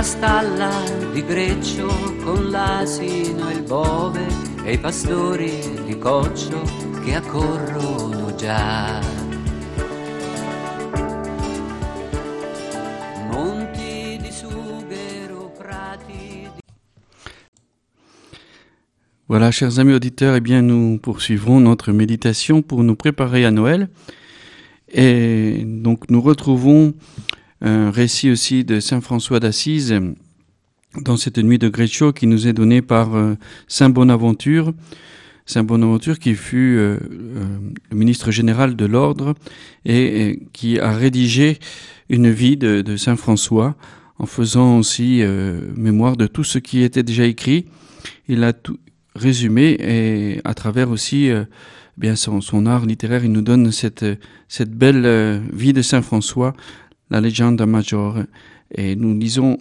la stalla di Greccio con l'asino e il bove e i pastori di coccio che accorrono già. Monti di sughero, prati di... Voilà, chers amis auditeurs, eh bien, nous poursuivrons notre méditation pour nous préparer à Noël. Et donc, nous retrouvons un récit aussi de Saint François d'Assise dans cette nuit de Greccio qui nous est donnée par euh, Saint Bonaventure. Saint Bonaventure qui fut euh, euh, le ministre général de l'ordre et, qui a rédigé une vie de, Saint François en faisant aussi mémoire de tout ce qui était déjà écrit. Il a tout résumé et à travers aussi bien son, art littéraire, il nous donne cette belle vie de Saint François la Legenda Major. Et nous lisons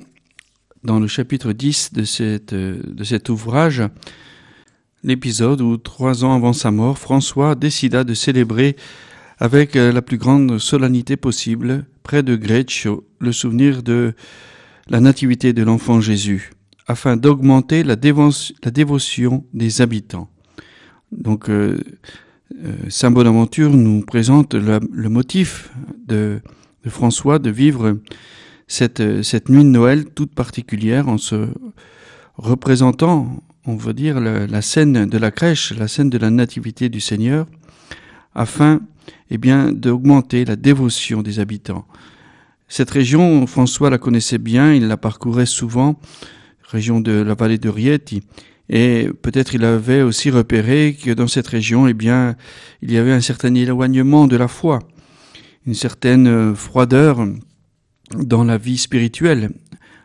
dans le chapitre 10 de, cet ouvrage l'épisode où, trois ans avant sa mort, François décida de célébrer avec la plus grande solennité possible, près de Greccio, le souvenir de la nativité de l'enfant Jésus, afin d'augmenter la, dévotion des habitants. Donc, euh, euh, Saint Bonaventure nous présente le motif de de François de vivre cette, cette nuit de Noël toute particulière en se représentant, on va dire, la, la, scène de la crèche, la scène de la nativité du Seigneur, afin eh bien, d'augmenter la dévotion des habitants. Cette région, François la connaissait bien, il la parcourait souvent, région de la vallée de Rieti, et peut-être il avait aussi repéré que dans cette région, eh bien, il y avait un certain éloignement de la foi une certaine euh, froideur dans la vie spirituelle.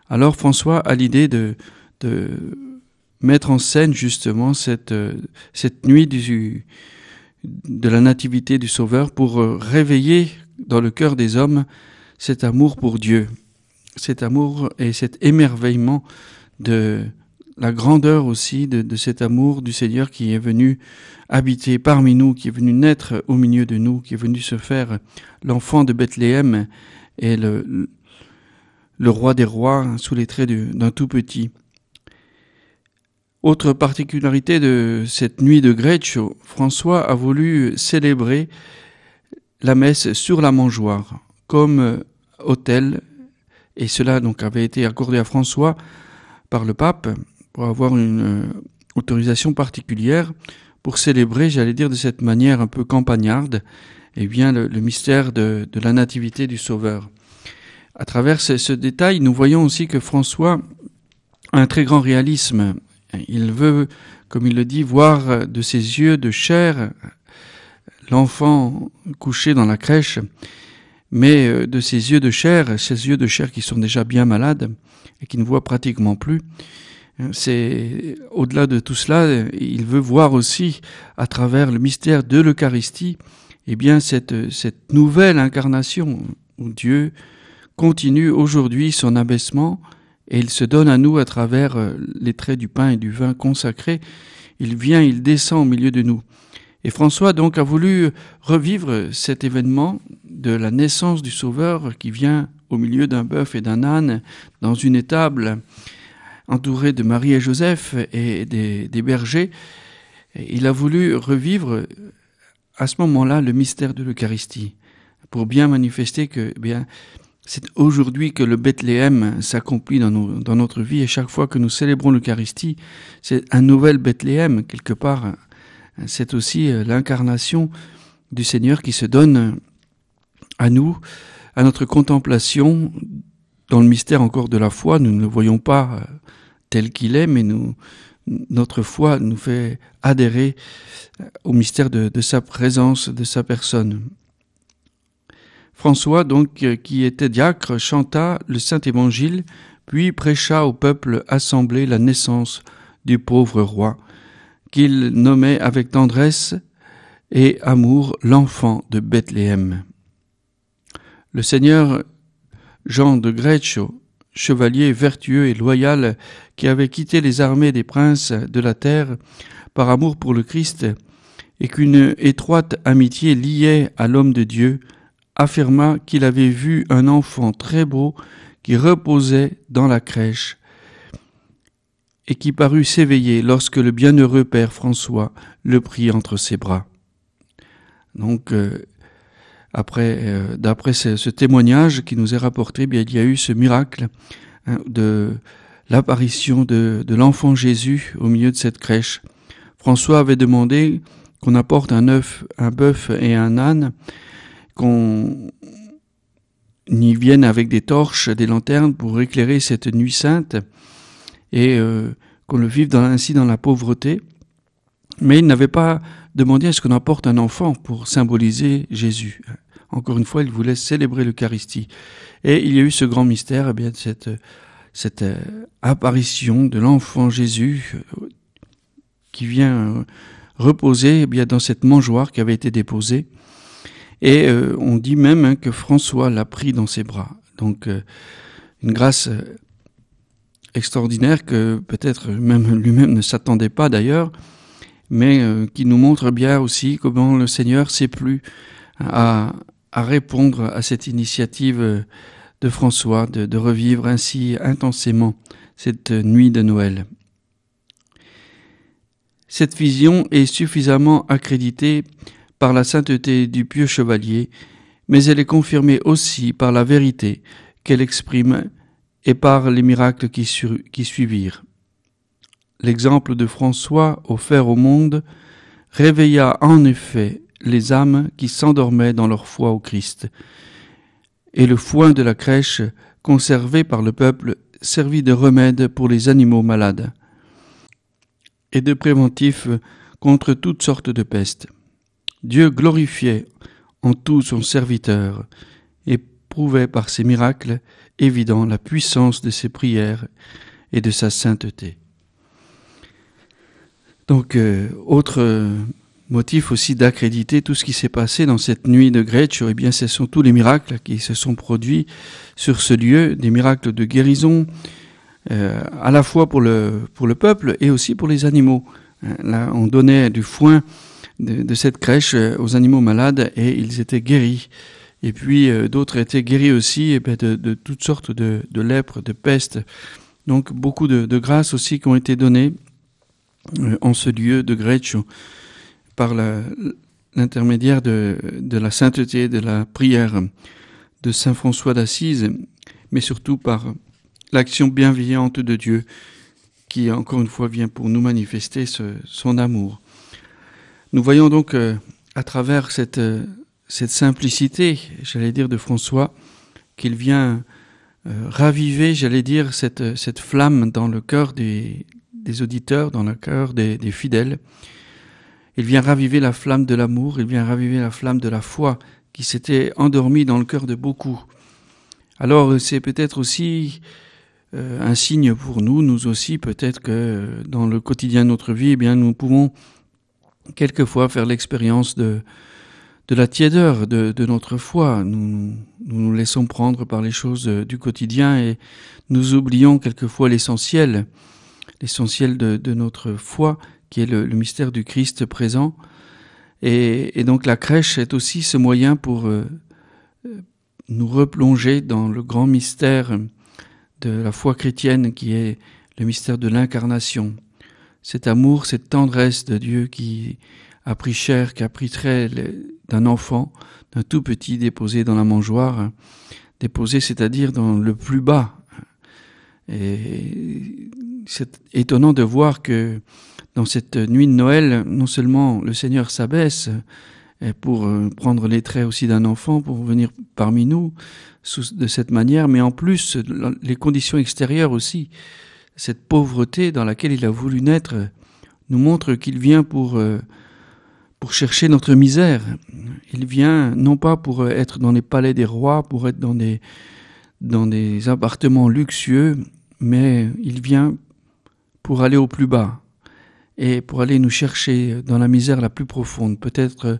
Alors François a l'idée de, de, mettre en scène justement cette, euh, nuit de la nativité du Sauveur pour euh, réveiller dans le cœur des hommes cet amour pour Dieu, cet amour et cet émerveillement de la grandeur aussi de, cet amour du Seigneur qui est venu habité parmi nous, qui est venu naître au milieu de nous, qui est venu se faire l'enfant de Bethléem et le, le roi des rois sous les traits d'un tout petit. Autre particularité de cette nuit de Greccio, François a voulu célébrer la messe sur la mangeoire comme autel, et cela donc avait été accordé à François par le pape pour avoir une autorisation particulière pour célébrer, j'allais dire de cette manière un peu campagnarde, eh bien le, mystère de, la nativité du Sauveur. À travers ce, ce, détail, nous voyons aussi que François a un très grand réalisme. Il veut, comme il le dit, voir de ses yeux de chair l'enfant couché dans la crèche, mais euh, de ses yeux de chair, ses yeux de chair qui sont déjà bien malades et qui ne voient pratiquement plus, c'est au-delà de tout cela, il veut voir aussi à travers le mystère de l'Eucharistie, eh bien cette, cette nouvelle incarnation où Dieu continue aujourd'hui son abaissement et il se donne à nous à travers euh, les traits du pain et du vin consacrés. Il vient, il descend au milieu de nous. Et François donc a voulu revivre cet événement de la naissance du Sauveur qui vient au milieu d'un bœuf et d'un âne dans une étable entouré de Marie et Joseph et des, bergers, il a voulu revivre à ce moment-là le mystère de l'Eucharistie pour bien manifester que eh bien c'est aujourd'hui que le Bethléem s'accomplit dans, dans, notre vie et chaque fois que nous célébrons l'Eucharistie, c'est un nouvel Bethléem quelque part. C'est aussi l'incarnation du Seigneur qui se donne à nous, à notre contemplation dans le mystère encore de la foi. Nous ne le voyons pas tel qu'il est, mais notre foi nous fait adhérer au mystère de, de, sa présence, de sa personne. François, donc, qui était diacre, chanta le Saint Évangile, puis prêcha au peuple assemblé la naissance du pauvre roi, qu'il nommait avec tendresse et amour l'enfant de Bethléem. Le Seigneur Jean de Greccio chevalier vertueux et loyal qui avait quitté les armées des princes de la terre par amour pour le Christ et qu'une étroite amitié liait à l'homme de Dieu, affirma qu'il avait vu un enfant très beau qui reposait dans la crèche et qui parut s'éveiller lorsque le bienheureux Père François le prit entre ses bras. Donc, euh, après, euh, d'après ce, témoignage qui nous est rapporté, bien, il y a eu ce miracle hein, de l'apparition de, de l'enfant Jésus au milieu de cette crèche. François avait demandé qu'on apporte un œuf, un bœuf et un âne, qu'on y vienne avec des torches, des lanternes pour éclairer cette nuit sainte et euh, qu'on le vive ainsi dans la pauvreté. Mais il n'avait pas demandé à ce qu'on apporte un enfant pour symboliser Jésus. Encore une fois, il voulait célébrer l'Eucharistie. Et il y a eu ce grand mystère, eh bien, cette, cette euh, apparition de l'enfant Jésus euh, qui vient reposer eh bien, dans cette mangeoire qui avait été déposée. Et euh, on dit même hein, que François l'a pris dans ses bras. Donc euh, une grâce euh, extraordinaire que peut-être même lui-même ne s'attendait pas d'ailleurs, mais qui nous montre bien aussi comment le Seigneur s'est plu à, à, répondre à cette initiative de François de, revivre ainsi intensément cette nuit de Noël. Cette vision est suffisamment accréditée par la sainteté du pieux chevalier, mais elle est confirmée aussi par la vérité qu'elle exprime et par les miracles qui, qui suivirent. L'exemple de François offert au monde réveilla en effet les âmes qui s'endormaient dans leur foi au Christ, et le foin de la crèche conservé par le peuple servit de remède pour les animaux malades et de préventif contre toutes sortes de pestes. Dieu glorifiait en tout son serviteur et prouvait par ses miracles évidents la puissance de ses prières et de sa sainteté. Donc, euh, autre motif aussi d'accréditer tout ce qui s'est passé dans cette nuit de Greccio, eh bien, ce sont tous les miracles qui se sont produits sur ce lieu, des miracles de guérison, euh, à la fois pour le, pour le peuple et aussi pour les animaux. Euh, là, on donnait du foin de, cette crèche euh, aux animaux malades et ils étaient guéris. Et puis d'autres étaient guéris aussi et eh de, de, toutes sortes de, de de pestes. Donc beaucoup de, de grâces aussi qui ont été données en ce lieu de Greccio par l'intermédiaire de, de la sainteté, de la prière de Saint François d'Assise, mais surtout par l'action bienveillante de Dieu qui, encore une fois, vient pour nous manifester son amour. Nous voyons donc euh, à travers cette, euh, cette simplicité, j'allais dire, de François, qu'il vient euh, raviver, j'allais dire, cette, cette flamme dans le cœur des, des auditeurs, dans le cœur des, des fidèles. Il vient raviver la flamme de l'amour, il vient raviver la flamme de la foi qui s'était endormie dans le cœur de beaucoup. Alors c'est peut-être aussi euh, un signe pour nous, nous aussi, peut-être que dans le quotidien de notre vie, eh bien, nous pouvons quelquefois faire l'expérience de, de la tiédeur de, notre foi. Nous, nous, laissons prendre par les choses du quotidien et nous oublions quelquefois l'essentiel, l'essentiel de, notre foi, qui est le, mystère du Christ présent. Et, donc la crèche est aussi ce moyen pour euh, nous replonger dans le grand mystère de la foi chrétienne qui est le mystère de l'incarnation. Cet amour, cette tendresse de Dieu qui a pris chair, qui a pris trait d'un enfant, d'un tout petit déposé dans la mangeoire, déposé c'est-à-dire dans le plus bas. Et c'est étonnant de voir que dans cette nuit de Noël, non seulement le Seigneur s'abaisse pour euh, prendre les traits aussi d'un enfant, pour venir parmi nous, de cette manière, mais en plus les conditions extérieures aussi, cette pauvreté dans laquelle il a voulu naître, nous montre qu'il vient pour, euh, pour chercher notre misère. Il vient non pas pour être dans les palais des rois, pour être dans des, dans des appartements luxueux, mais il vient pour aller au plus bas et pour aller nous chercher dans la misère la plus profonde, peut-être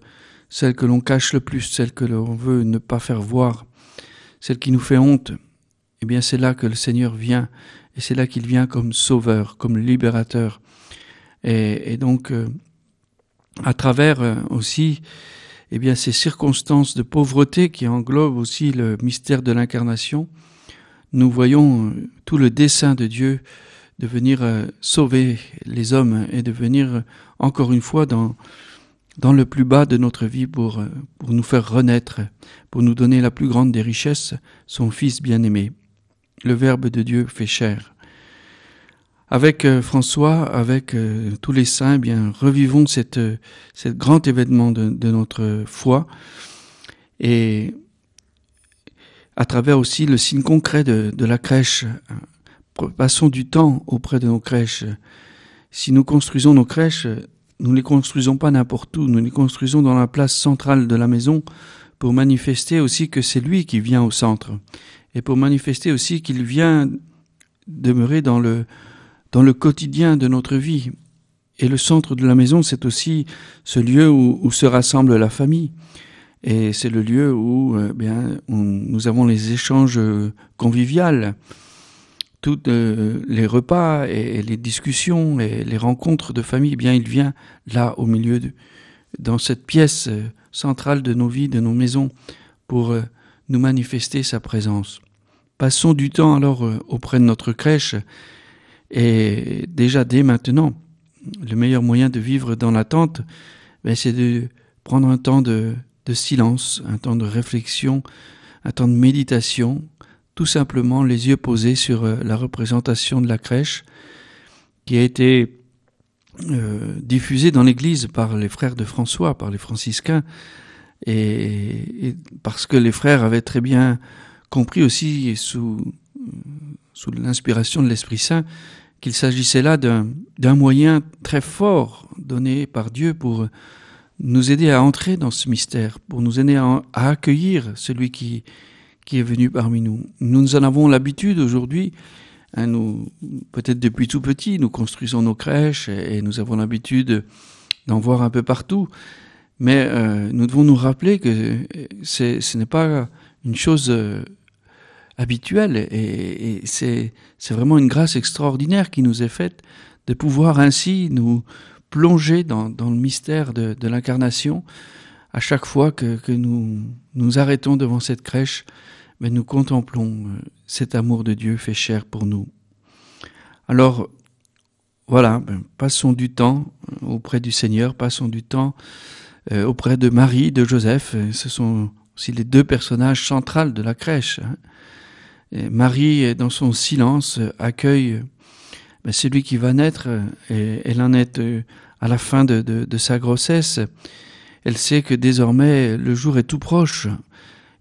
celle que l'on cache le plus, celle que l'on veut ne pas faire voir celle qui nous fait honte, eh bien c'est là que le Seigneur vient, et c'est là qu'il vient comme sauveur, comme libérateur. Et, donc, euh, à travers euh, aussi, eh bien ces circonstances de pauvreté qui englobent aussi le mystère de l'incarnation, nous voyons tout le dessein de Dieu de venir sauver les hommes et de venir encore une fois dans, le plus bas de notre vie pour, pour nous faire renaître, pour nous donner la plus grande des richesses, son Fils bien-aimé. Le Verbe de Dieu fait chair. Avec euh, François, avec euh, tous les saints, eh bien revivons cette, cet grand événement de, notre foi et à travers aussi le signe concret de la crèche. Passons du temps auprès de nos crèches. Si nous construisons nos crèches, nous ne les construisons pas n'importe où, nous les construisons dans la place centrale de la maison pour manifester aussi que c'est lui qui vient au centre et pour manifester aussi qu'il vient demeurer dans le, dans le quotidien de notre vie. Et le centre de la maison, c'est aussi ce lieu où, où, se rassemble la famille. Et c'est le lieu où, euh, bien, nous avons les échanges conviviaux tous euh, les repas et, les discussions et les rencontres de famille, eh bien, il vient là au milieu, dans cette pièce euh, centrale de nos vies, de nos maisons, pour euh, nous manifester sa présence. Passons du temps alors auprès de notre crèche et déjà dès maintenant, le meilleur moyen de vivre dans l'attente, ben, c'est de prendre un temps de silence, un temps de réflexion, un temps de méditation, tout simplement les yeux posés sur euh, la représentation de la crèche qui a été euh, diffusée dans l'Église par les frères de François, par les franciscains, et, parce que les frères avaient très bien compris aussi sous, sous l'inspiration de l'Esprit Saint qu'il s'agissait là d'un moyen très fort donné par Dieu pour nous aider à entrer dans ce mystère, pour nous aider à accueillir celui qui, qui est venu parmi nous. Nous en avons l'habitude aujourd'hui. Hein, nous, peut-être depuis tout petit, nous construisons nos crèches et, nous avons l'habitude d'en voir un peu partout. Mais euh, nous devons nous rappeler que ce n'est pas une chose euh, habituelle et, et c'est vraiment une grâce extraordinaire qui nous est faite de pouvoir ainsi nous plonger dans, dans le mystère de, de l'incarnation à chaque fois que, que nous nous arrêtons devant cette crèche mais nous contemplons euh, cet amour de Dieu fait chair pour nous. Alors, voilà, ben, passons du temps euh, auprès du Seigneur, passons du temps euh, auprès de Marie, de Joseph. Ce sont aussi les deux personnages centrales de la crèche. Hein. Marie, dans son silence, accueille ben, celui qui va naître, et elle en est à la fin de sa grossesse. Elle sait que désormais le jour est tout proche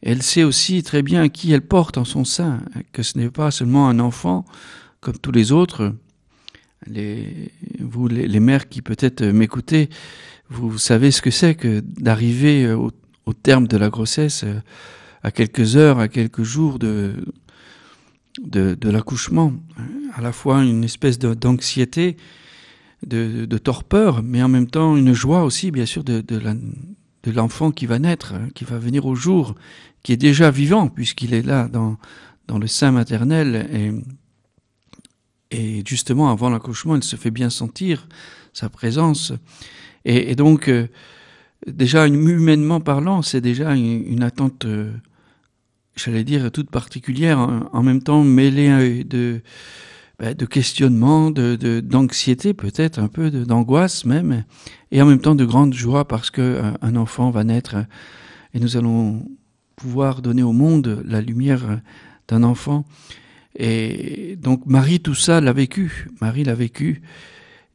elle sait aussi très bien qui elle porte en son sein, que ce n'est pas seulement un enfant comme tous les autres. Les, vous, les, mères qui peut-être m'écoutez, vous savez ce que c'est que d'arriver au, au, terme de la grossesse à quelques heures, à quelques jours de, de, de l'accouchement. À la fois une espèce d'anxiété, de, torpeur, mais en même temps une joie aussi, bien sûr, de, de l'enfant qui va naître, qui va venir au jour, qui est déjà vivant puisqu'il est là dans, dans le sein maternel. Et, et justement avant l'accouchement il se fait bien sentir sa présence. Et, donc euh, déjà humainement parlant c'est déjà une, attente euh, j'allais dire toute particulière en, en même temps mêlée de ben, de questionnement de d'anxiété peut-être un peu d'angoisse même et en même temps de grande joie parce que euh, un enfant va naître et nous allons pouvoir donner au monde la lumière d'un enfant. Et donc Marie, tout ça l'a vécu. Marie l'a vécu.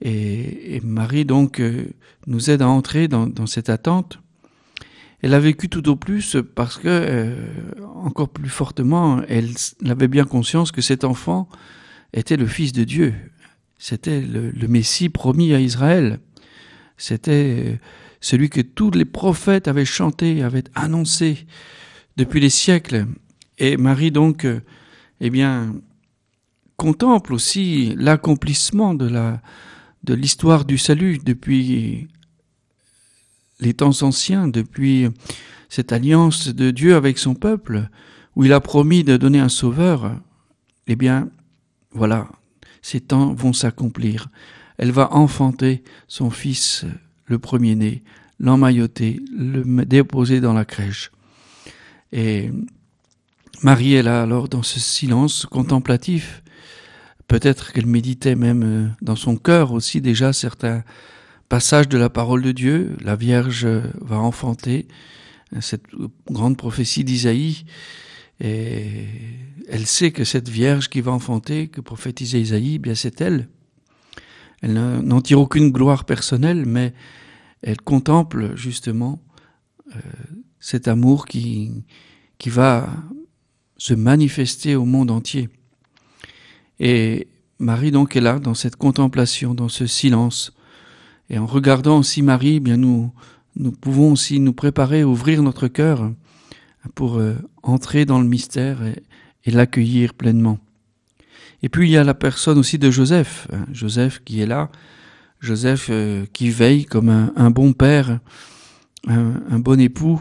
Et, Marie, donc, euh, nous aide à entrer dans, cette attente. Elle a vécu tout au plus parce que, euh, encore plus fortement, elle avait bien conscience que cet enfant était le Fils de Dieu. C'était le, Messie promis à Israël. C'était euh, celui que tous les prophètes avaient chanté, avaient annoncé depuis les siècles. Et Marie donc, euh, eh bien, contemple aussi l'accomplissement de la de l'histoire du salut depuis les temps anciens, depuis cette alliance de Dieu avec son peuple, où il a promis de donner un sauveur. Eh bien, voilà, ces temps vont s'accomplir. Elle va enfanter son fils, le premier-né, l'emmailloter, le déposer dans la crèche. Et Marie est là alors dans ce silence contemplatif. Peut-être qu'elle méditait même euh, dans son cœur aussi déjà certains passages de la parole de Dieu. La Vierge va enfanter euh, cette grande prophétie d'Isaïe. Et elle sait que cette Vierge qui va enfanter, que prophétisait Isaïe, eh bien c'est elle. Elle n'en tire aucune gloire personnelle, mais elle contemple justement euh, cet amour qui, qui va se manifester au monde entier. Et Marie donc est là dans cette contemplation, dans ce silence. Et en regardant aussi Marie, eh bien nous, nous pouvons aussi nous préparer, ouvrir notre cœur pour euh, entrer dans le mystère et, l'accueillir pleinement. Et puis il y a la personne aussi de Joseph, hein, Joseph qui est là, Joseph euh, qui veille comme un, bon père, un bon époux,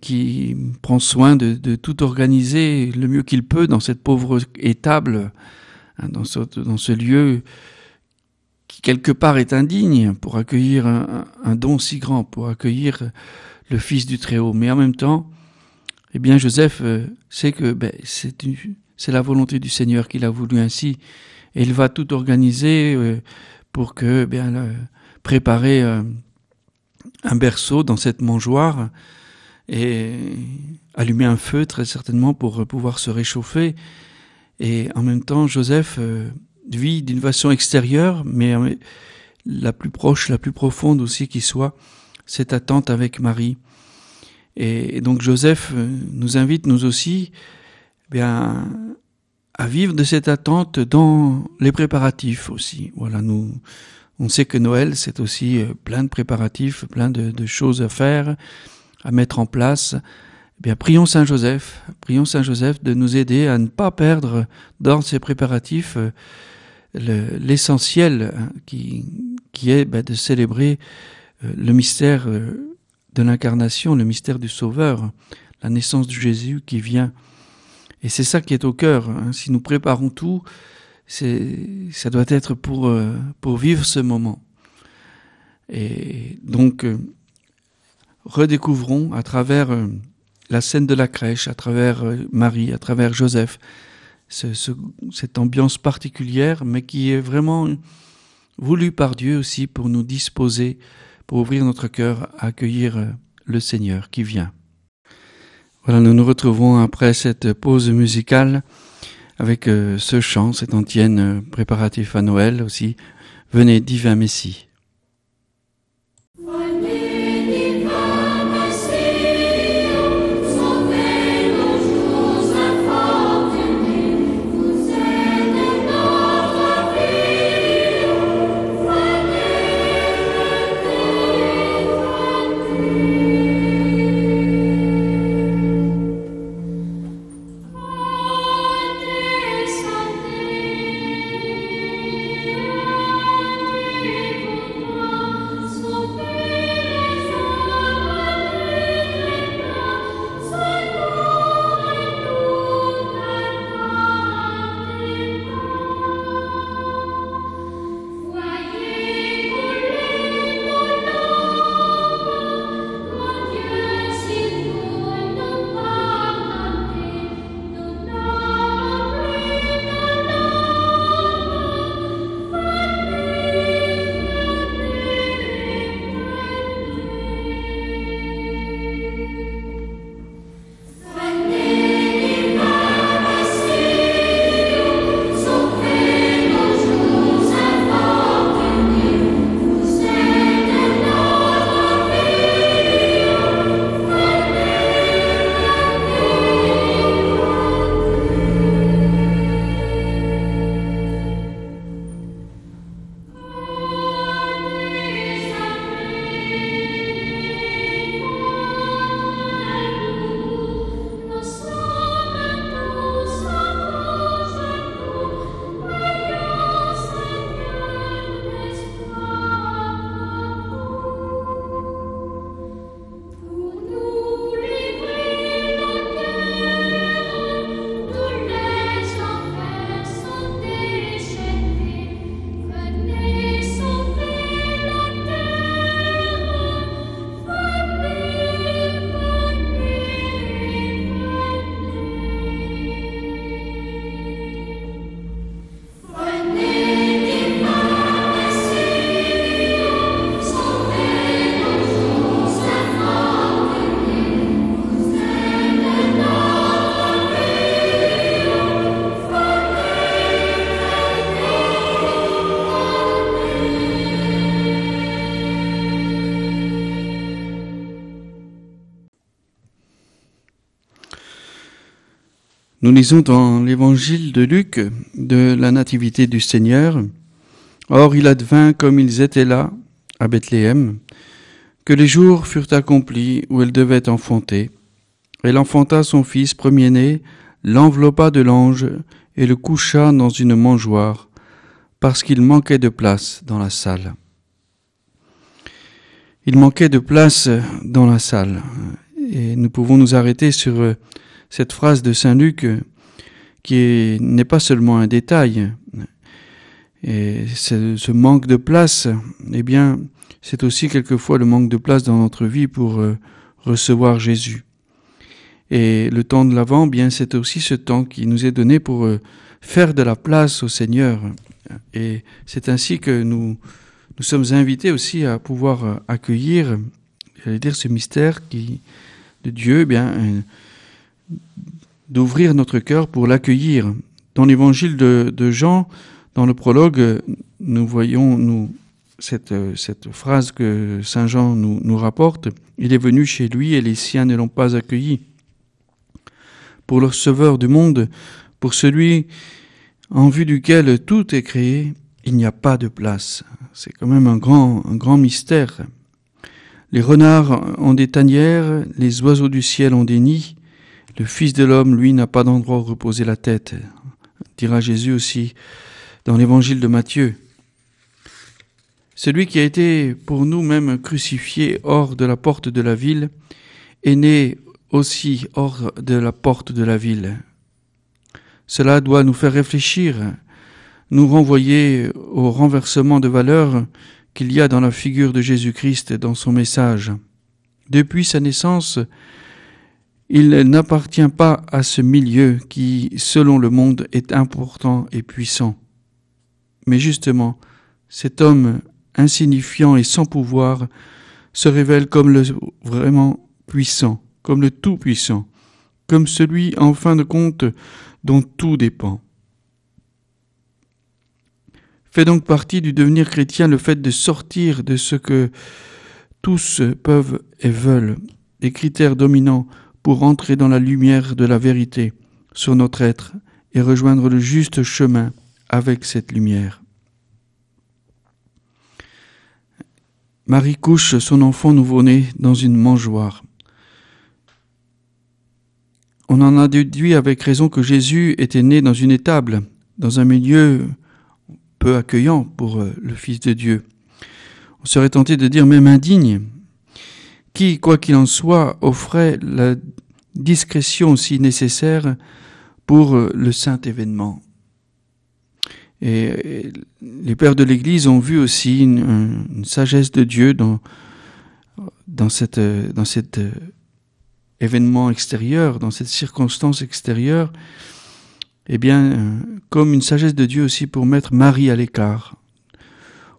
qui prend soin de, tout organiser le mieux qu'il peut dans cette pauvre étable, hein, dans, ce, lieu qui quelque part est indigne pour accueillir un, don si grand, pour accueillir le Fils du Très-Haut. Mais en même temps, eh bien Joseph euh, sait que ben, c'est la volonté du Seigneur qu'il a voulu ainsi, et il va tout organiser euh, pour que bien préparer euh, un berceau dans cette mangeoire et allumer un feu très certainement pour pouvoir se réchauffer. Et en même temps, Joseph vit d'une façon extérieure, mais la plus proche, la plus profonde aussi qui soit, cette attente avec Marie. Et, donc Joseph euh, nous invite, nous aussi, eh bien, à vivre de cette attente dans les préparatifs aussi. Voilà, nous, on sait que Noël, c'est aussi euh, plein de préparatifs, plein de, choses à faire à mettre en place, eh bien, prions Saint Joseph, prions Saint Joseph de nous aider à ne pas perdre dans ces préparatifs euh, l'essentiel hein, qui, qui est ben, de célébrer le mystère de l'incarnation, le mystère du Sauveur, la naissance de Jésus qui vient. Et c'est ça qui est au cœur. Hein. Si nous préparons tout, ça doit être pour, pour vivre ce moment. Et donc, redécouvrons à travers euh, la scène de la crèche, à travers euh, Marie, à travers Joseph, cette ambiance particulière, mais qui est vraiment voulue par Dieu aussi pour nous disposer, pour ouvrir notre cœur à accueillir euh, le Seigneur qui vient. Voilà, nous nous retrouvons après cette pause musicale avec ce chant, cet antienne préparatif à Noël aussi. Venez, divin Messie. Nous lisons dans l'évangile de Luc de la nativité du Seigneur. Or il advint comme ils étaient là, à Bethléem, que les jours furent accomplis où elle devait enfanter. Elle enfanta son fils premier-né, l'enveloppa de l'ange et le coucha dans une mangeoire, parce qu'il manquait de place dans la salle. Il manquait de place dans la salle. Et nous pouvons nous arrêter sur cette phrase de Saint Luc qui n'est pas seulement un détail. Et ce manque de place, eh bien, c'est aussi quelquefois le manque de place dans notre vie pour euh, recevoir Jésus. Et le temps de l'Avent, bien, c'est aussi ce temps qui nous est donné pour euh, faire de la place au Seigneur. Et c'est ainsi que nous, nous sommes invités aussi à pouvoir euh, accueillir, j'allais dire, ce mystère qui, de Dieu, eh bien, d'ouvrir notre cœur pour l'accueillir. Dans l'évangile de, Jean, dans le prologue, nous voyons, cette, phrase que Saint Jean nous, rapporte, il est venu chez lui et les siens ne l'ont pas accueilli. Pour le sauveur du monde, pour celui en vue duquel tout est créé, il n'y a pas de place. C'est quand même un grand mystère. Les renards ont des tanières, les oiseaux du ciel ont des nids. Le Fils de l'homme, lui, n'a pas d'endroit où reposer la tête, dira Jésus aussi dans l'évangile de Matthieu. Celui qui a été pour nous même crucifié hors de la porte de la ville est né aussi hors de la porte de la ville. Cela doit nous faire réfléchir, nous renvoyer au renversement de valeurs qu'il y a dans la figure de Jésus-Christ dans son message. Depuis sa naissance, il n'appartient pas à ce milieu qui, selon le monde, est important et puissant. Mais justement, cet homme insignifiant et sans pouvoir, se révèle comme le vraiment puissant, comme le tout-puissant, comme celui, en fin de compte, dont tout dépend. Fait donc partie du devenir chrétien le fait de sortir de ce que tous peuvent et veulent, des critères dominants pour entrer dans la lumière de la vérité sur notre être et rejoindre le juste chemin avec cette lumière. Marie couche son enfant nouveau-né dans une mangeoire. On en a déduit avec raison que Jésus était né dans une étable, dans un milieu peu accueillant pour euh, le Fils de Dieu. On serait tenté de dire même indigne, qui, quoi qu'il en soit, offrait la discrétion aussi nécessaire pour euh, le saint événement. Et les pères de l'Église ont vu aussi une, sagesse de Dieu dans, cette, dans cet euh, événement extérieur, dans cette circonstance extérieure, eh bien, euh, comme une sagesse de Dieu aussi pour mettre Marie à l'écart.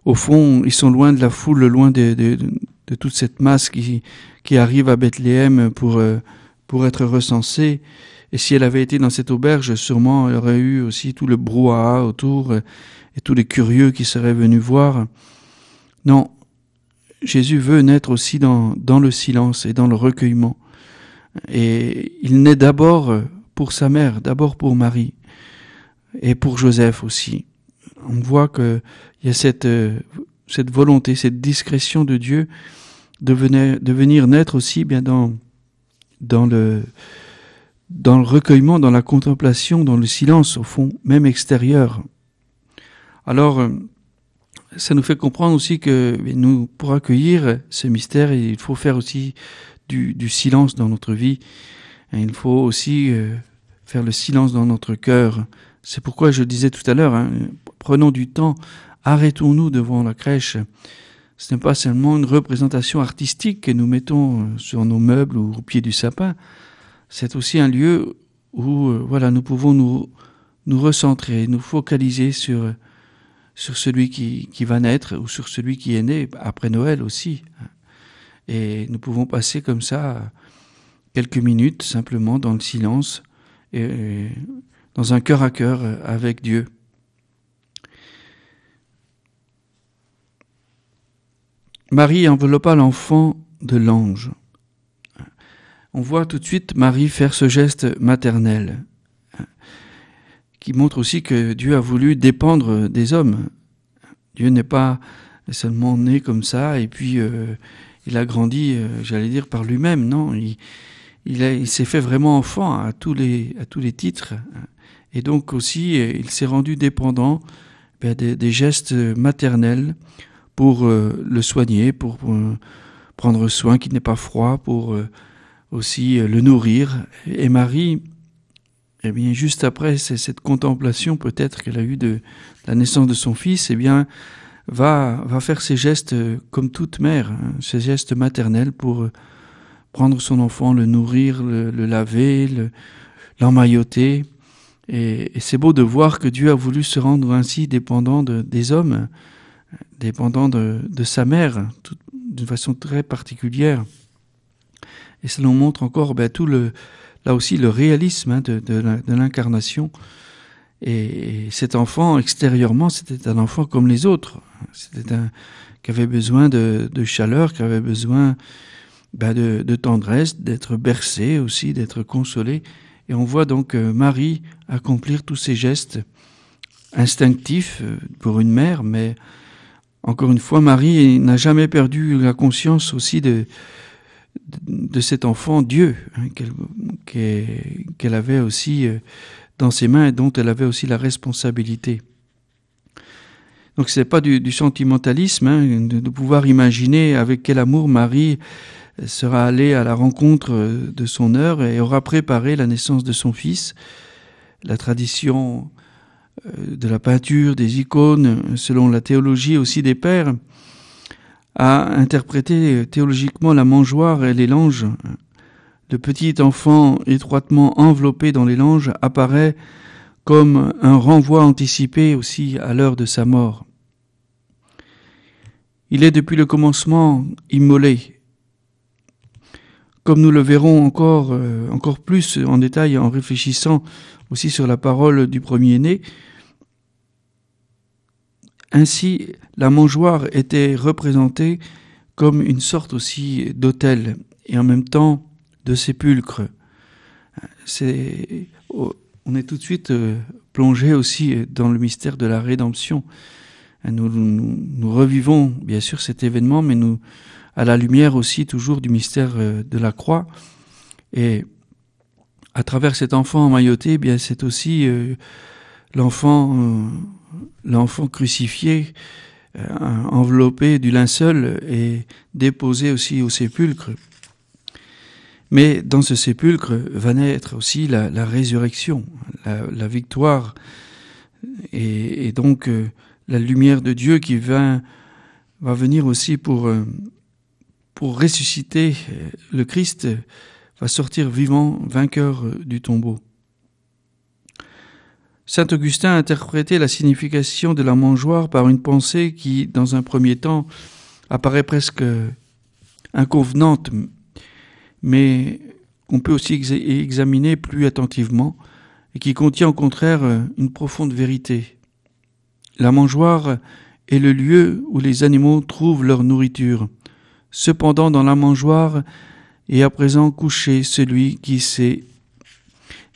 Au fond, ils sont loin de la foule, loin de, de, de toute cette masse qui, qui arrive à Bethléem pour, euh, pour être recensée. Et si elle avait été dans cette auberge, sûrement elle aurait eu aussi tout le brouhaha autour euh, et tous les curieux qui seraient venus voir. Non, Jésus veut naître aussi dans, dans le silence et dans le recueillement. Et il naît d'abord pour sa mère, d'abord pour Marie et pour Joseph aussi. On voit qu'il y a cette, euh, cette volonté, cette discrétion de Dieu de venir, naître aussi bien dans, le, recueillement, dans la contemplation, dans le silence, au fond, même extérieur. Alors, euh, ça nous fait comprendre aussi que nous, pour accueillir ce mystère, il faut faire aussi du, silence dans notre vie. Il faut aussi euh, faire le silence dans notre cœur. C'est pourquoi je disais tout à l'heure, hein, prenons du temps, arrêtons-nous devant la crèche. Ce n'est pas seulement une représentation artistique que nous mettons euh, sur nos meubles ou au pied du sapin, c'est aussi un lieu où euh, voilà, nous pouvons nous, nous recentrer, nous focaliser sur, sur celui qui, qui va naître ou sur celui qui est né après Noël aussi. Et nous pouvons passer comme ça quelques minutes simplement dans le silence et, dans un cœur à cœur avec Dieu. Marie enveloppa l'enfant de l'ange on voit tout de suite Marie faire ce geste maternel. qui montre aussi que Dieu a voulu dépendre des hommes. Dieu n'est pas seulement né comme ça et puis euh, il a grandi, euh, j'allais dire, par lui-même. Non, il, s'est fait vraiment enfant à tous les, à tous les titres. Et donc aussi, il s'est rendu dépendant ben, des, gestes maternels pour euh, le soigner, pour, prendre soin qu'il n'ait pas froid, pour aussi le nourrir. Et Marie, eh bien, juste après cette contemplation peut-être qu'elle a eue de la naissance de son fils, eh bien, va, va faire ses gestes euh, comme toute mère, hein, ses gestes maternels pour euh, prendre son enfant, le nourrir, le, laver, l'emmailloter. et, c'est beau de voir que Dieu a voulu se rendre ainsi dépendant de, des hommes, dépendant de, de sa mère, d'une façon très particulière. Et cela nous montre encore ben, tout le, là aussi le réalisme hein, de, de l'incarnation. Et, cet enfant, extérieurement, c'était un enfant comme les autres. C'était un qui avait besoin de, de chaleur, qui avait besoin ben, de, de, tendresse, d'être bercé aussi, d'être consolé. Et on voit donc euh, Marie accomplir tous ces gestes instinctifs euh, pour une mère, mais encore une fois, Marie n'a jamais perdu la conscience aussi de, de cet enfant Dieu hein, qu'elle avait aussi euh, dans ses mains et dont elle avait aussi la responsabilité. Donc ce n'est pas du, sentimentalisme hein, de, pouvoir imaginer avec quel amour Marie sera allée à la rencontre de son heure et aura préparé la naissance de son fils. La tradition euh, de la peinture, des icônes, selon la théologie aussi des pères, a interprété théologiquement la mangeoire et les langes. Le petit enfant étroitement enveloppé dans les langes apparaît comme un renvoi anticipé aussi à l'heure de sa mort. Il est depuis le commencement immolé. Comme nous le verrons encore, euh, encore plus en détail en réfléchissant aussi sur la parole du premier-né, ainsi, la mangeoire était représentée comme une sorte aussi d'autel et en même temps de sépulcre. On est tout de suite euh, plongé aussi dans le mystère de la rédemption. Nous, revivons bien sûr cet événement, mais nous, à la lumière aussi toujours du mystère euh, de la croix. Et à travers cet enfant emmailloté, eh bien c'est aussi euh, l'enfant l'enfant crucifié, euh, enveloppé du linceul et déposé aussi au sépulcre. Mais dans ce sépulcre va naître aussi la, résurrection, la, victoire, et, donc euh, la lumière de Dieu qui va, venir aussi pour, euh, pour ressusciter le Christ, va sortir vivant, vainqueur du tombeau. Saint Augustin a interprété la signification de la mangeoire par une pensée qui, dans un premier temps, apparaît presque inconvenante, mais qu'on peut aussi examiner plus attentivement et qui contient au contraire une profonde vérité. La mangeoire est le lieu où les animaux trouvent leur nourriture. Cependant, dans la mangeoire est à présent couché celui qui s'est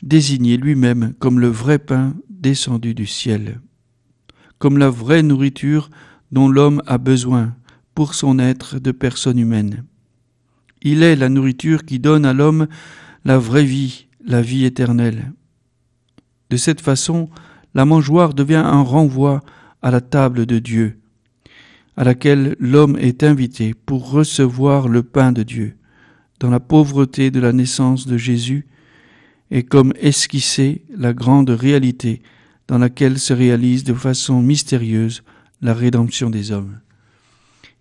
désigné lui-même comme le vrai pain descendu du ciel, comme la vraie nourriture dont l'homme a besoin pour son être de personne humaine. Il est la nourriture qui donne à l'homme la vraie vie, la vie éternelle. De cette façon, la mangeoire devient un renvoi à la table de Dieu, à laquelle l'homme est invité pour recevoir le pain de Dieu. Dans la pauvreté de la naissance de Jésus, et comme esquisser la grande réalité dans laquelle se réalise de façon mystérieuse la rédemption des hommes.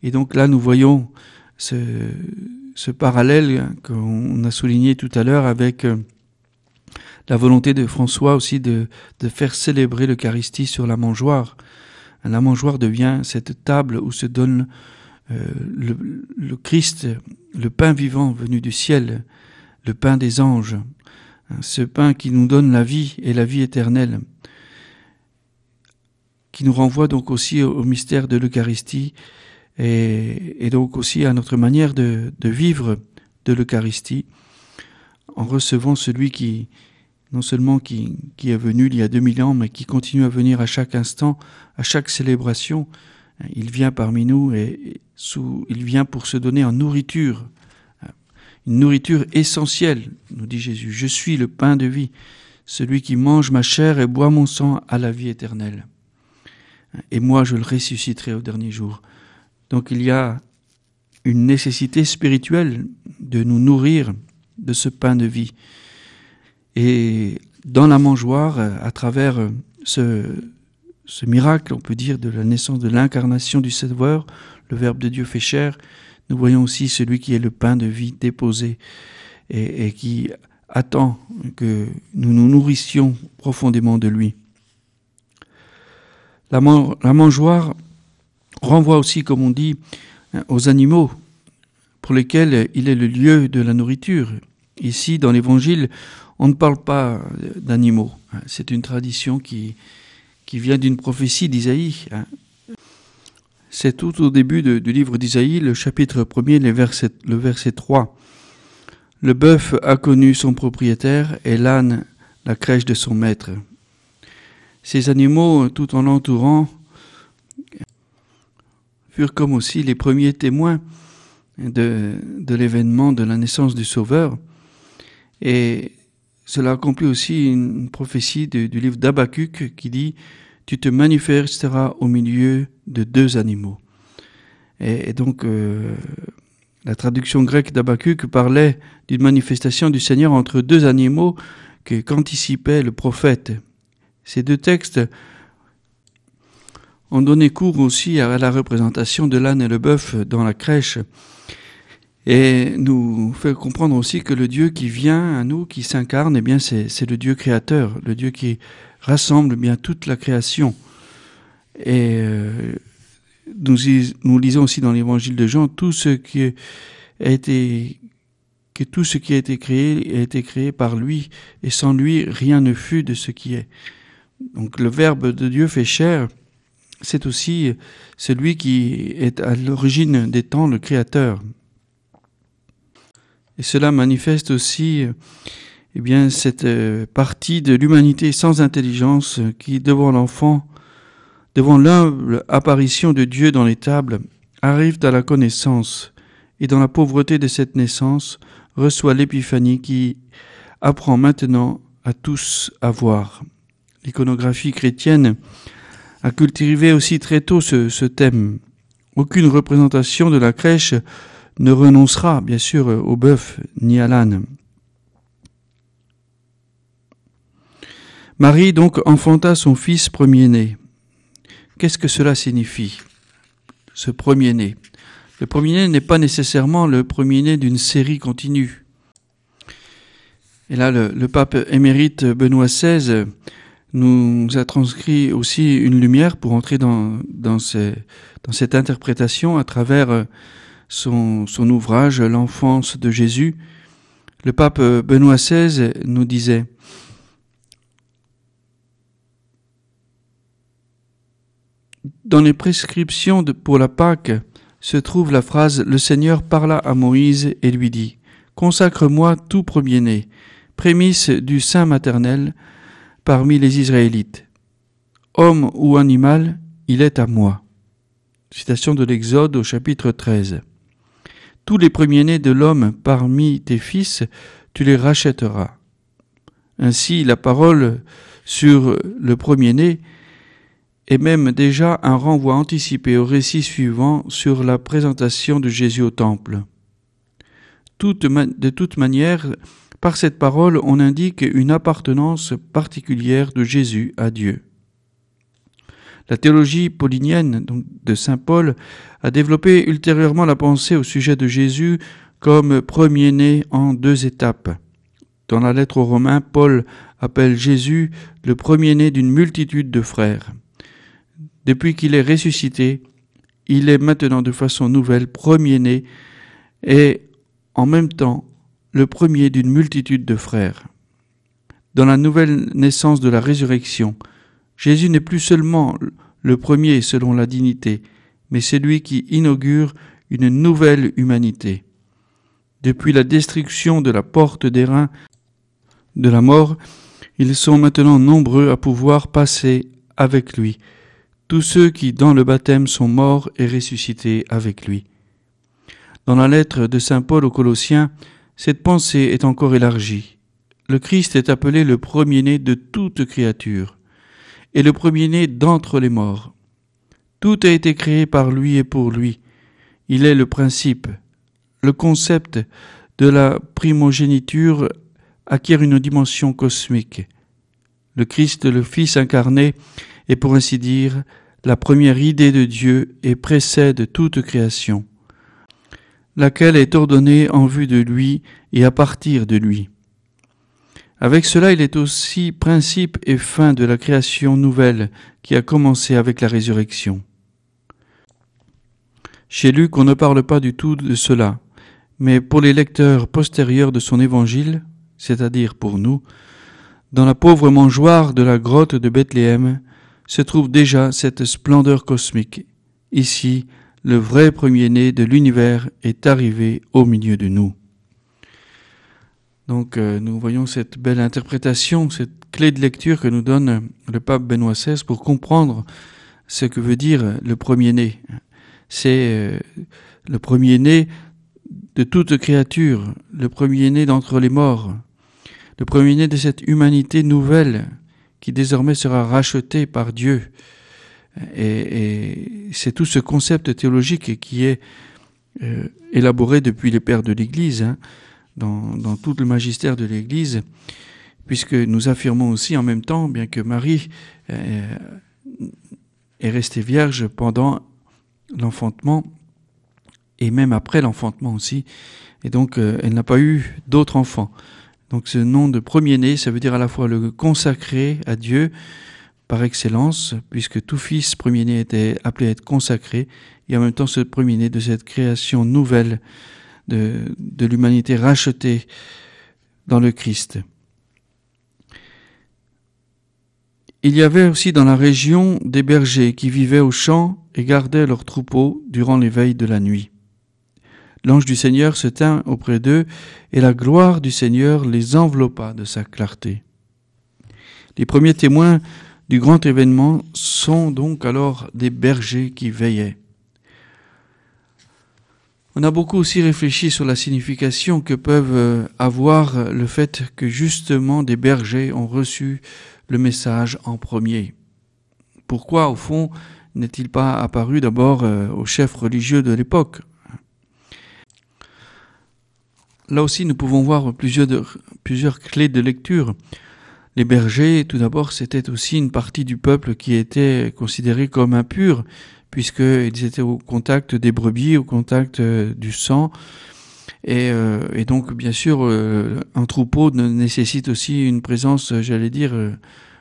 Et donc là, nous voyons ce, parallèle qu'on a souligné tout à l'heure avec euh, la volonté de François aussi de faire célébrer l'Eucharistie sur la mangeoire. La mangeoire devient cette table où se donne euh, le, le Christ, le pain vivant venu du ciel, le pain des anges, ce pain qui nous donne la vie et la vie éternelle, qui nous renvoie donc aussi au, mystère de l'Eucharistie et, donc aussi à notre manière de, vivre de l'Eucharistie en recevant celui qui, non seulement qui, est venu il y a 2000 ans, mais qui continue à venir à chaque instant, à chaque célébration. Il vient parmi nous et il vient pour se donner en nourriture, une nourriture essentielle, nous dit Jésus. Je suis le pain de vie. Celui qui mange ma chair et boit mon sang a la vie éternelle. Et moi, je le ressusciterai au dernier jour. Donc il y a une nécessité spirituelle de nous nourrir de ce pain de vie. Et dans la mangeoire, à travers ce, ce miracle, on peut dire, de la naissance de l'incarnation du Sauveur, le Verbe de Dieu fait chair, nous voyons aussi celui qui est le pain de vie déposé et, qui attend que nous nous nourrissions profondément de lui. La mangeoire renvoie aussi, comme on dit, aux animaux pour lesquels il est le lieu de la nourriture. Ici, dans l'Évangile, on ne parle pas d'animaux. C'est une tradition qui, qui vient d'une prophétie d'Isaïe. C'est tout au début du livre d'Isaïe, le chapitre 1er, le verset, le verset 3. Le bœuf a connu son propriétaire et l'âne la crèche de son maître. Ces animaux, tout en l'entourant, furent comme aussi les premiers témoins de, de l'événement de la naissance du Sauveur. Et cela accomplit aussi une prophétie du livre d'Abacuc qui dit tu te manifesteras au milieu de deux animaux. Et, donc, euh, la traduction grecque qui parlait d'une manifestation du Seigneur entre deux animaux qu'anticipait le prophète. Ces deux textes ont donné cours aussi à la représentation de l'âne et le bœuf dans la crèche et nous fait comprendre aussi que le Dieu qui vient à nous, qui s'incarne, eh bien c'est le Dieu créateur, le Dieu qui rassemble bien toute la création. Et euh, nous, nous, lisons aussi dans l'évangile de Jean tout ce qui a été que tout ce qui a été créé a été créé par lui et sans lui rien ne fut de ce qui est. Donc le verbe de Dieu fait chair, c'est aussi celui qui est à l'origine des temps, le créateur. Et cela manifeste aussi eh cette euh, partie de l'humanité sans intelligence qui, devant l'enfant, devant l'humble apparition de Dieu dans les tables, arrive à la connaissance et dans la pauvreté de cette naissance reçoit l'épiphanie qui apprend maintenant à tous à voir. L'iconographie chrétienne a cultivé aussi très tôt ce thème. Aucune représentation de la crèche ne renoncera, bien sûr, au bœuf ni à l'âne. Marie donc enfanta son fils premier-né. Qu'est-ce que cela signifie, ce premier-né? Le premier-né n'est pas nécessairement le premier-né d'une série continue. Et là, le, pape émérite Benoît XVI nous a transcrit aussi une lumière pour entrer dans, dans, dans cette interprétation à travers son, ouvrage L'enfance de Jésus. Le pape Benoît XVI nous disait Dans les prescriptions pour la Pâque se trouve la phrase Le Seigneur parla à Moïse et lui dit Consacre-moi tout premier-né, prémisse du sein maternel parmi les Israélites. Homme ou animal, il est à moi. Citation de l'Exode au chapitre 13. Tous les premiers-nés de l'homme parmi tes fils, tu les rachèteras. Ainsi, la parole sur le premier-né et même déjà un renvoi anticipé au récit suivant sur la présentation de Jésus au Temple. de toute manière, par cette parole, on indique une appartenance particulière de Jésus à Dieu. La théologie paulinienne de Saint Paul a développé ultérieurement la pensée au sujet de Jésus comme premier-né en deux étapes. Dans la lettre aux Romains, Paul appelle Jésus le premier-né d'une multitude de frères. Depuis qu'il est ressuscité, il est maintenant de façon nouvelle premier-né et en même temps le premier d'une multitude de frères. Dans la nouvelle naissance de la résurrection, Jésus n'est plus seulement le premier selon la dignité, mais c'est lui qui inaugure une nouvelle humanité. Depuis la destruction de la porte d'airain de la mort, Ils sont maintenant nombreux à pouvoir passer avec lui, tous ceux qui dans le baptême sont morts et ressuscités avec lui. Dans la lettre de Saint Paul aux Colossiens, cette pensée est encore élargie. Le Christ est appelé le premier-né de toute créature, et le premier-né d'entre les morts. Tout a été créé par lui et pour lui. Il est le principe. Le concept de la primogéniture acquiert une dimension cosmique. Le Christ, le Fils incarné, est pour ainsi dire la première idée de Dieu et précède toute création, laquelle est ordonnée en vue de lui et à partir de lui. Avec cela, il est aussi principe et fin de la création nouvelle qui a commencé avec la résurrection. Chez Luc, on ne parle pas du tout de cela, mais pour les lecteurs postérieurs de son évangile, c'est-à-dire pour nous, dans la pauvre mangeoire de la grotte de Bethléem se trouve déjà cette splendeur cosmique. Ici, le vrai premier-né de l'univers est arrivé au milieu de nous. Donc euh, nous voyons cette belle interprétation, cette clé de lecture que nous donne le pape Benoît XVI pour comprendre ce que veut dire le premier-né c'est euh, le premier-né de toute créature, le premier-né d'entre les morts, le premier-né de cette humanité nouvelle qui désormais sera rachetée par Dieu. Et, c'est tout ce concept théologique qui est euh, élaboré depuis les pères de l'Église, hein, dans, tout le magistère de l'Église, puisque nous affirmons aussi en même temps, bien que Marie euh, est restée vierge pendant l'enfantement et même après l'enfantement aussi. Et donc, euh, elle n'a pas eu d'autres enfants. Donc, ce nom de premier-né, ça veut dire à la fois le consacré à Dieu par excellence, puisque tout fils premier-né était appelé à être consacré, et en même temps ce premier-né de cette création nouvelle de, l'humanité rachetée dans le Christ. Il y avait aussi dans la région des bergers qui vivaient aux champs et gardaient leurs troupeaux durant les veilles de la nuit. L'ange du Seigneur se tint auprès d'eux, et la gloire du Seigneur les enveloppa de sa clarté. Les premiers témoins du grand événement sont donc alors des bergers qui veillaient. On a beaucoup aussi réfléchi sur la signification que peuvent avoir le fait que justement des bergers ont reçu le message en premier. Pourquoi, au fond, n'est-il pas apparu d'abord euh, aux chefs religieux de l'époque? Là aussi, nous pouvons voir plusieurs, plusieurs clés de lecture. Les bergers, tout d'abord, c'était aussi une partie du peuple qui était considérée comme impure, puisqu'ils étaient au contact des brebis, au contact euh, du sang. Et, euh, et donc, bien sûr, un troupeau nécessite aussi une présence, j'allais dire,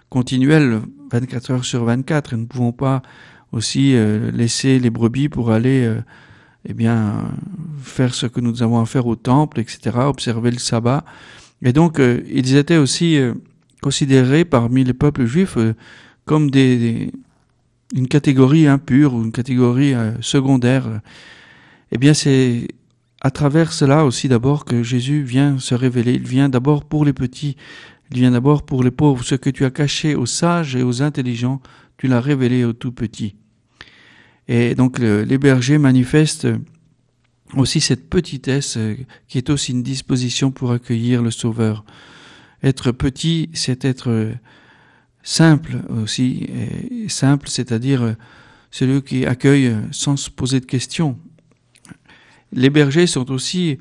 continuelle, 24 heures sur 24. Et nous ne pouvons pas aussi euh, laisser les brebis pour aller euh, eh bien faire ce que nous avons à faire au temple, etc., observer le sabbat. Et donc, euh, ils étaient aussi considérés parmi les peuples juifs comme des, une catégorie impure ou une catégorie secondaire. Eh bien, c'est à travers cela aussi d'abord que Jésus vient se révéler. Il vient d'abord pour les petits, il vient d'abord pour les pauvres. Ce que tu as caché aux sages et aux intelligents, tu l'as révélé aux tout petits. Et donc les bergers manifestent aussi cette petitesse euh, qui est aussi une disposition pour accueillir le Sauveur. Être petit, c'est être euh, simple aussi, simple, c'est-à-dire euh, celui qui accueille sans se poser de questions. Les bergers sont aussi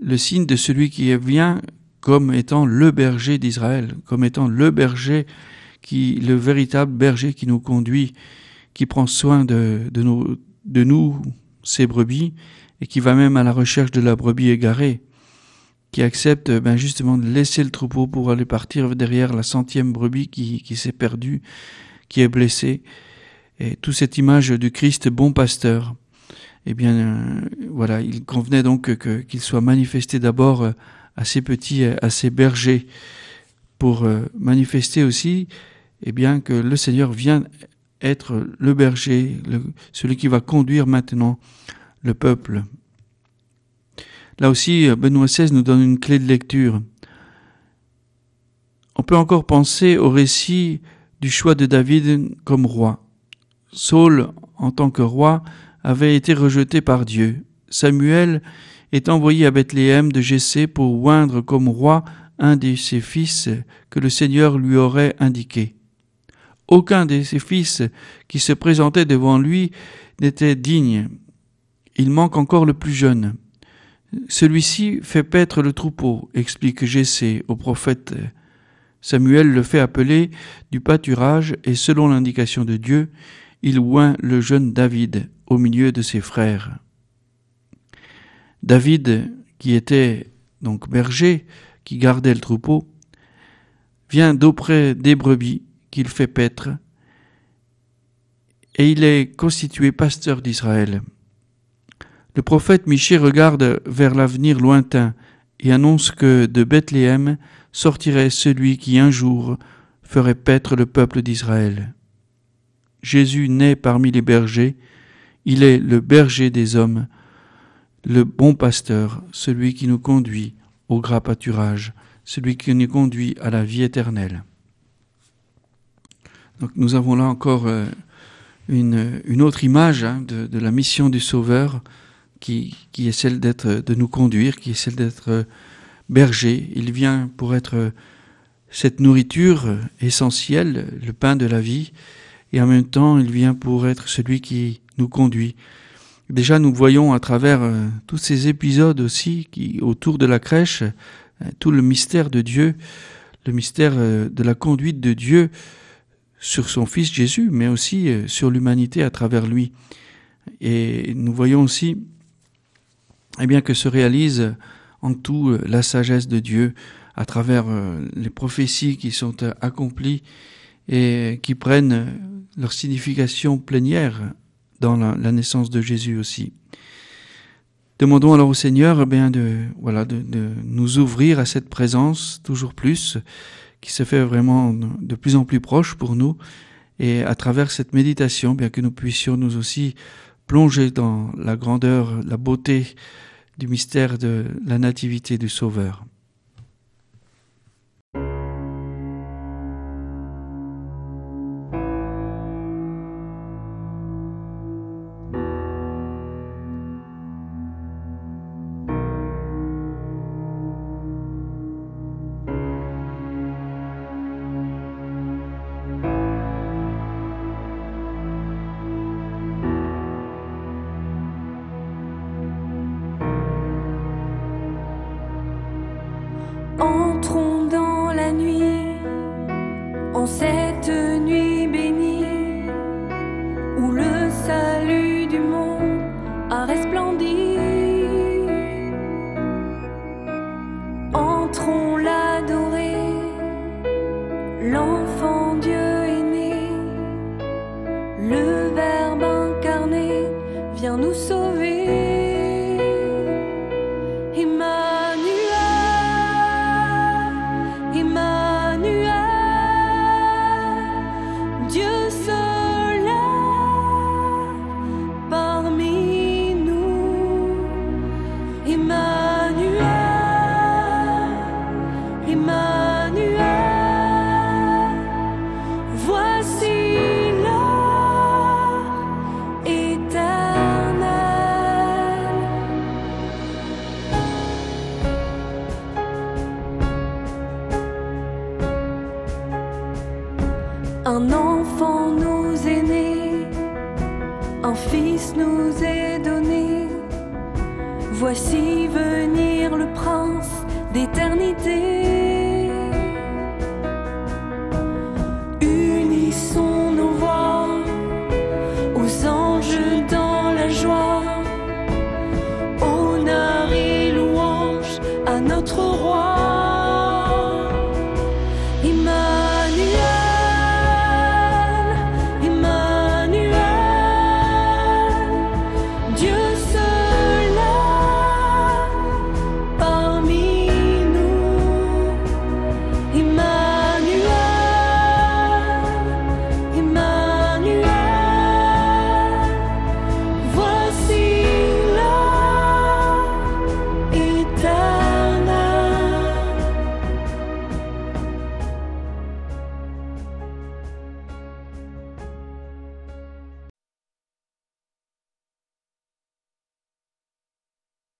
le signe de celui qui vient comme étant le berger d'Israël, comme étant le berger qui, le véritable berger qui nous conduit, qui prend soin de, de nous, ses brebis, et qui va même à la recherche de la brebis égarée, qui accepte ben justement de laisser le troupeau pour aller partir derrière la centième brebis qui, s'est perdue, qui est blessée. Et toute cette image du Christ bon pasteur, eh bien euh, voilà, il convenait donc qu'il soit manifesté d'abord euh, à ces petits, à ces bergers, pour euh, manifester aussi eh bien, que le Seigneur vient être le berger, celui qui va conduire maintenant le peuple. Là aussi, Benoît XVI nous donne une clé de lecture. On peut encore penser au récit du choix de David comme roi. Saul, en tant que roi, avait été rejeté par Dieu. Samuel est envoyé à Bethléem de Jessé pour oindre comme roi un de ses fils que le Seigneur lui aurait indiqué. Aucun de ses fils qui se présentaient devant lui n'était digne. Il manque encore le plus jeune. Celui-ci fait paître le troupeau, explique Jessé au prophète. Samuel le fait appeler du pâturage et selon l'indication de Dieu, il oint le jeune David au milieu de ses frères. David, qui était donc berger, qui gardait le troupeau, vient d'auprès des brebis qu'il fait paître, et il est constitué pasteur d'Israël. Le prophète Michée regarde vers l'avenir lointain et annonce que de Bethléem sortirait celui qui un jour ferait paître le peuple d'Israël. Jésus naît parmi les bergers, il est le berger des hommes, le bon pasteur, celui qui nous conduit au gras pâturage, celui qui nous conduit à la vie éternelle. Donc nous avons là encore euh, une, autre image hein, de, la mission du Sauveur qui, qui est celle d'être, de nous conduire, qui est celle d'être euh, berger. Il vient pour être euh, cette nourriture essentielle, le pain de la vie, et en même temps il vient pour être celui qui nous conduit. Déjà nous voyons à travers euh, tous ces épisodes aussi qui autour de la crèche tout le mystère de Dieu, le mystère de la conduite de Dieu sur son Fils Jésus, mais aussi sur l'humanité à travers lui. Et nous voyons aussi eh bien, que se réalise en tout euh, la sagesse de Dieu à travers euh, les prophéties qui sont accomplies et qui prennent leur signification plénière dans la, naissance de Jésus aussi. Demandons alors au Seigneur eh bien, de, voilà, de, de, nous ouvrir à cette présence toujours plus, qui se fait vraiment de plus en plus proche pour nous, et à travers cette méditation, bien que nous puissions nous aussi plonger dans la grandeur, la beauté du mystère de la nativité du Sauveur.